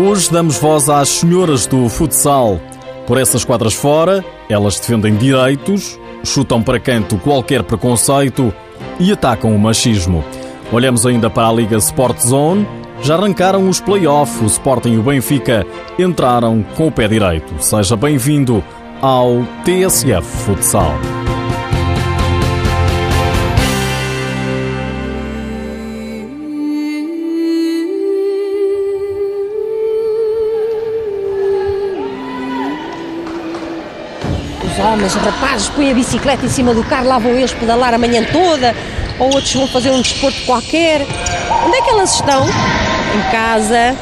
Hoje damos voz às senhoras do futsal. Por essas quadras fora, elas defendem direitos, chutam para canto qualquer preconceito e atacam o machismo. Olhamos ainda para a Liga Sport Zone. Já arrancaram os play-offs, o Sporting e o Benfica entraram com o pé direito. Seja bem-vindo ao TSF Futsal. Homens, rapazes, põem a bicicleta em cima do carro, lá vão eles pedalar a manhã toda, ou outros vão fazer um desporto qualquer. Onde é que elas estão? Em casa,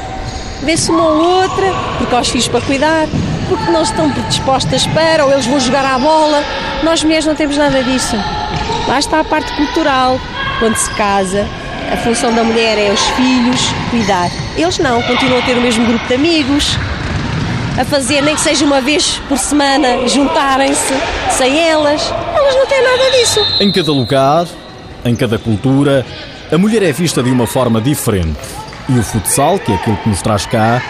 vê-se uma ou outra, porque há os filhos para cuidar, porque não estão predispostas para, ou eles vão jogar à bola. Nós mulheres não temos nada disso. Lá está a parte cultural. Quando se casa, a função da mulher é os filhos cuidar. Eles não, continuam a ter o mesmo grupo de amigos, a fazer, nem que seja uma vez por semana, juntarem-se sem elas. Elas não têm nada disso. Em cada lugar, em cada cultura, a mulher é vista de uma forma diferente. E o futsal, que é aquilo que nos traz cá,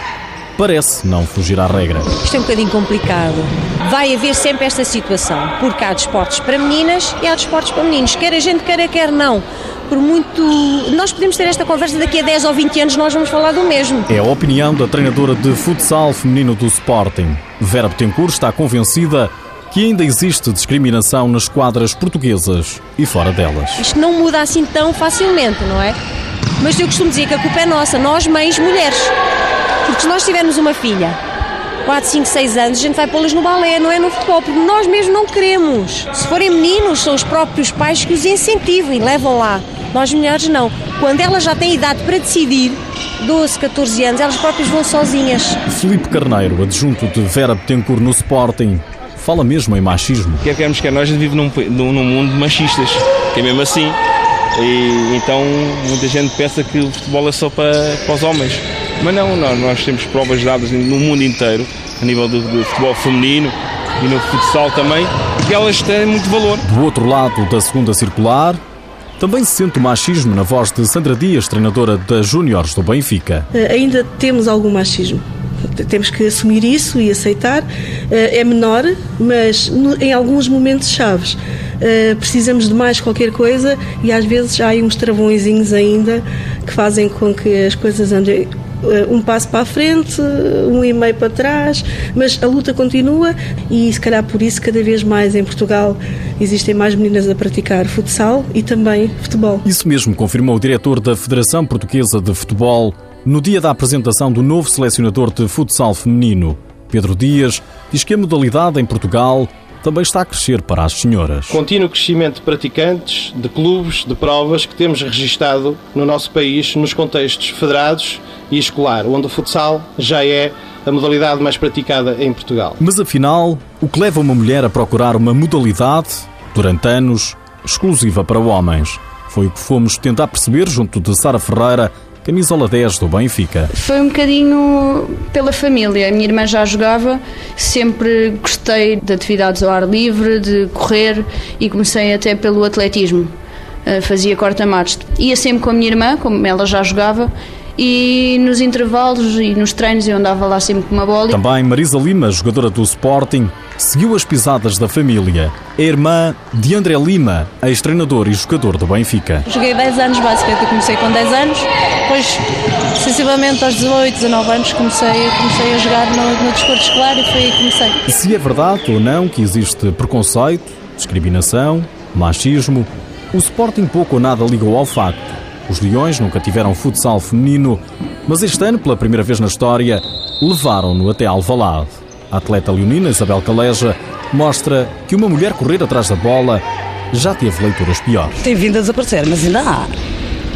parece não fugir à regra. Isto é um bocadinho complicado. Vai haver sempre esta situação, porque há desportos para meninas e há desportos para meninos. Quer a gente queira, quer não. Por muito. Nós podemos ter esta conversa daqui a 10 ou 20 anos, nós vamos falar do mesmo. É a opinião da treinadora de futsal feminino do Sporting. Vera Betancourt está convencida que ainda existe discriminação nas quadras portuguesas e fora delas. Isto não muda assim tão facilmente, não é? Mas eu costumo dizer que a culpa é nossa, nós mães mulheres. Porque se nós tivermos uma filha, 4, 5, 6 anos, a gente vai pô-las no balé, não é no futebol, porque nós mesmos não queremos. Se forem meninos, são os próprios pais que os incentivam e levam lá. Nós mulheres não. Quando elas já têm idade para decidir, 12, 14 anos, elas próprias vão sozinhas. Filipe Carneiro, adjunto de Vera Betancourt no Sporting, fala mesmo em machismo. Quer queremos, quer nós, a gente vive num, num mundo de machistas, que é mesmo assim. E, então muita gente pensa que o futebol é só para, para os homens. Mas não, não, nós temos provas dadas no mundo inteiro, a nível do, do futebol feminino e no futsal também, que elas têm muito valor. Do outro lado da segunda circular, também se sente o machismo na voz de Sandra Dias, treinadora das Júniores do Benfica. Uh, ainda temos algum machismo. Temos que assumir isso e aceitar. Uh, é menor, mas em alguns momentos chaves. Uh, precisamos de mais qualquer coisa e às vezes há aí uns travõezinhos ainda que fazem com que as coisas andem um passo para a frente, um e meio para trás, mas a luta continua e se calhar por isso cada vez mais em Portugal existem mais meninas a praticar futsal e também futebol. Isso mesmo confirmou o diretor da Federação Portuguesa de Futebol no dia da apresentação do novo selecionador de futsal feminino. Pedro Dias diz que a modalidade em Portugal também está a crescer para as senhoras. Contínuo crescimento de praticantes, de clubes, de provas que temos registado no nosso país nos contextos federados e escolar, onde o futsal já é a modalidade mais praticada em Portugal. Mas afinal, o que leva uma mulher a procurar uma modalidade, durante anos, exclusiva para homens? Foi o que fomos tentar perceber junto de Sara Ferreira, camisola 10 do Benfica. Foi um bocadinho pela família. A minha irmã já jogava, sempre gostei de atividades ao ar livre, de correr e comecei até pelo atletismo. Fazia corta-matos. Ia sempre com a minha irmã, como ela já jogava, e nos intervalos e nos treinos eu andava lá sempre com uma bola. Também Marisa Lima, jogadora do Sporting, seguiu as pisadas da família. É irmã de André Lima, ex-treinador e jogador do Benfica. Joguei 10 anos, basicamente. Eu comecei com 10 anos, depois, sensivelmente aos 18, 19 anos, comecei, comecei a jogar no, no desporto escolar e foi aí que comecei. Se é verdade ou não que existe preconceito, discriminação, machismo, o Sporting pouco ou nada ligou ao facto. Os Leões nunca tiveram futsal feminino, mas este ano, pela primeira vez na história, levaram-no até Alvalade. A atleta leonina Isabel Caleja mostra que uma mulher correr atrás da bola já teve leituras piores. Tem vindo a desaparecer, mas ainda há.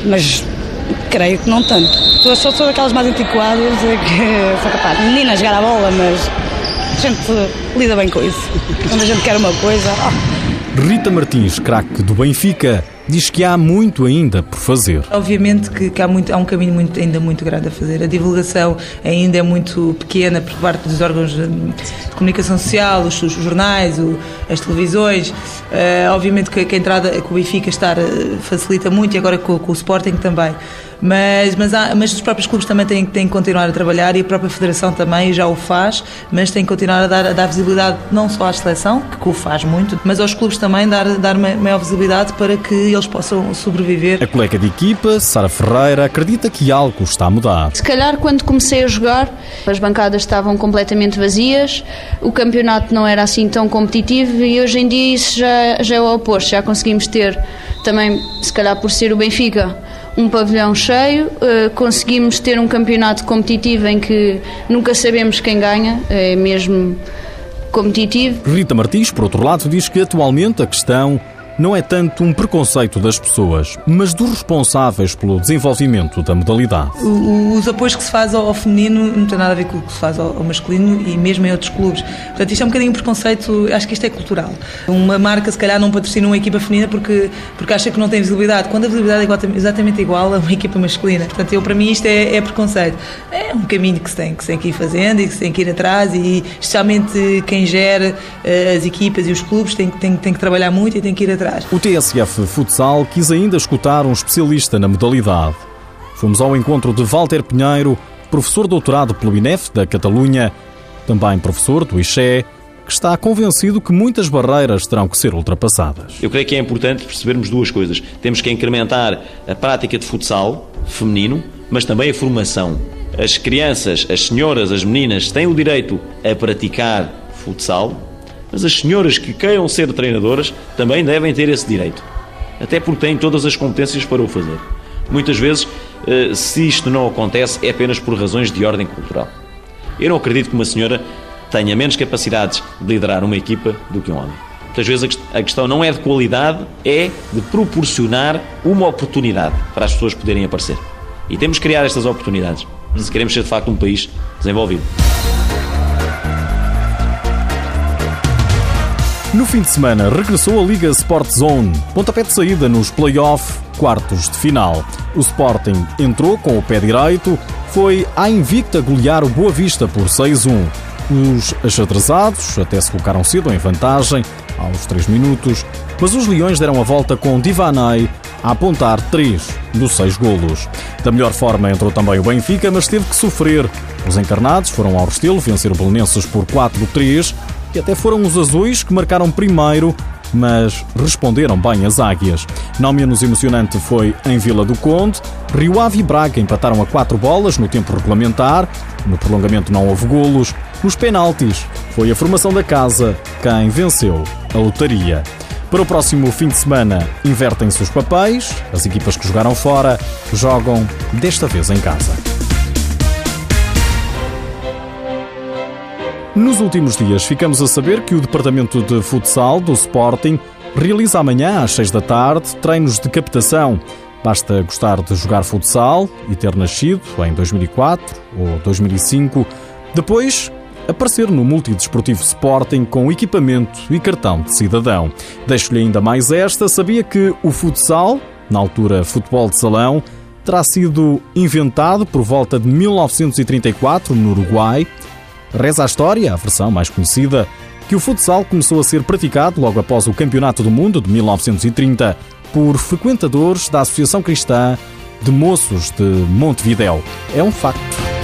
Mas creio que não tanto. Eu só sou daquelas mais antiquadas que sou capaz. Meninas jogar a bola, mas a gente lida bem com isso. Quando a gente quer uma coisa. Oh. Rita Martins, craque do Benfica, diz que há muito ainda por fazer. Obviamente que, que há, muito, há um caminho muito, ainda muito grande a fazer. A divulgação ainda é muito pequena por parte dos órgãos de, de comunicação social, os, os jornais, o, as televisões. Uh, obviamente que, que, a entrada com o Benfica estar uh, facilita muito e agora com, com o Sporting também. Mas, mas, há, mas os próprios clubes também têm, têm que continuar a trabalhar e a própria Federação também já o faz, mas tem que continuar a dar, a dar visibilidade não só à seleção, que o faz muito, mas aos clubes também dar, dar maior visibilidade para que eles possam sobreviver. A colega de equipa, Sara Ferreira, acredita que algo está a mudar. Se calhar quando comecei a jogar, as bancadas estavam completamente vazias, o campeonato não era assim tão competitivo e hoje em dia isso já, já é o oposto, já conseguimos ter também, se calhar por ser o Benfica, um pavilhão cheio, uh, conseguimos ter um campeonato competitivo em que nunca sabemos quem ganha, é mesmo competitivo. Rita Martins, por outro lado, diz que atualmente a questão não é tanto um preconceito das pessoas, mas dos responsáveis pelo desenvolvimento da modalidade. Os apoios que se faz ao feminino não tem nada a ver com o que se faz ao masculino e mesmo em outros clubes. Portanto, isto é um bocadinho um preconceito, acho que isto é cultural. Uma marca, se calhar, não patrocina uma equipa feminina porque, porque acha que não tem visibilidade, quando a visibilidade é exatamente igual a uma equipa masculina. Portanto, eu, para mim, isto é, é preconceito. É um caminho que se, tem, que se tem que ir fazendo e que se tem que ir atrás e, especialmente, quem gera eh, as equipas e os clubes tem, tem, tem que trabalhar muito e tem que ir atrás. O TSF Futsal quis ainda escutar um especialista na modalidade. Fomos ao encontro de Walter Pinheiro, professor doutorado pelo INEF da Catalunha, também professor do IXE, que está convencido que muitas barreiras terão que ser ultrapassadas. Eu creio que é importante percebermos duas coisas. Temos que incrementar a prática de futsal feminino, mas também a formação. As crianças, as senhoras, as meninas têm o direito a praticar futsal, mas as senhoras que queiram ser treinadoras também devem ter esse direito, até porque têm todas as competências para o fazer. Muitas vezes, eh, se isto não acontece, é apenas por razões de ordem cultural. Eu não acredito que uma senhora tenha menos capacidades de liderar uma equipa do que um homem. Muitas vezes a questão não é de qualidade, é de proporcionar uma oportunidade para as pessoas poderem aparecer. E temos que criar estas oportunidades se queremos ser de facto um país desenvolvido. No fim de semana, regressou a Liga Sport Zone, pontapé de saída nos play-off, quartos de final. O Sporting entrou com o pé direito, foi à invicta golear o Boa Vista por 6-1. Os achadrezados até se colocaram cedo em vantagem, aos 3 minutos, mas os Leões deram a volta com Divanay a apontar 3 dos 6 golos. Da melhor forma entrou também o Benfica, mas teve que sofrer. Os encarnados foram ao Restelo vencer o Belenenses por 4-3 e até foram os azuis que marcaram primeiro, mas responderam bem as águias. Não menos emocionante foi em Vila do Conde. Rio Ave e Braga empataram a quatro bolas no tempo regulamentar. No prolongamento não houve golos. Nos penaltis, foi a formação da casa quem venceu a lotaria. Para o próximo fim de semana, invertem-se os papéis. As equipas que jogaram fora jogam desta vez em casa. Nos últimos dias, ficamos a saber que o Departamento de Futsal do Sporting realiza amanhã, às 6 da tarde, treinos de captação. Basta gostar de jogar futsal e ter nascido em 2004 ou 2005. Depois, aparecer no multidesportivo Sporting com equipamento e cartão de cidadão. Deixo-lhe ainda mais esta: sabia que o futsal, na altura futebol de salão, terá sido inventado por volta de 1934 no Uruguai Reza a história, a versão mais conhecida, que o futsal começou a ser praticado logo após o Campeonato do Mundo de 1930 por frequentadores da Associação Cristã de Moços de Montevidéu. É um facto.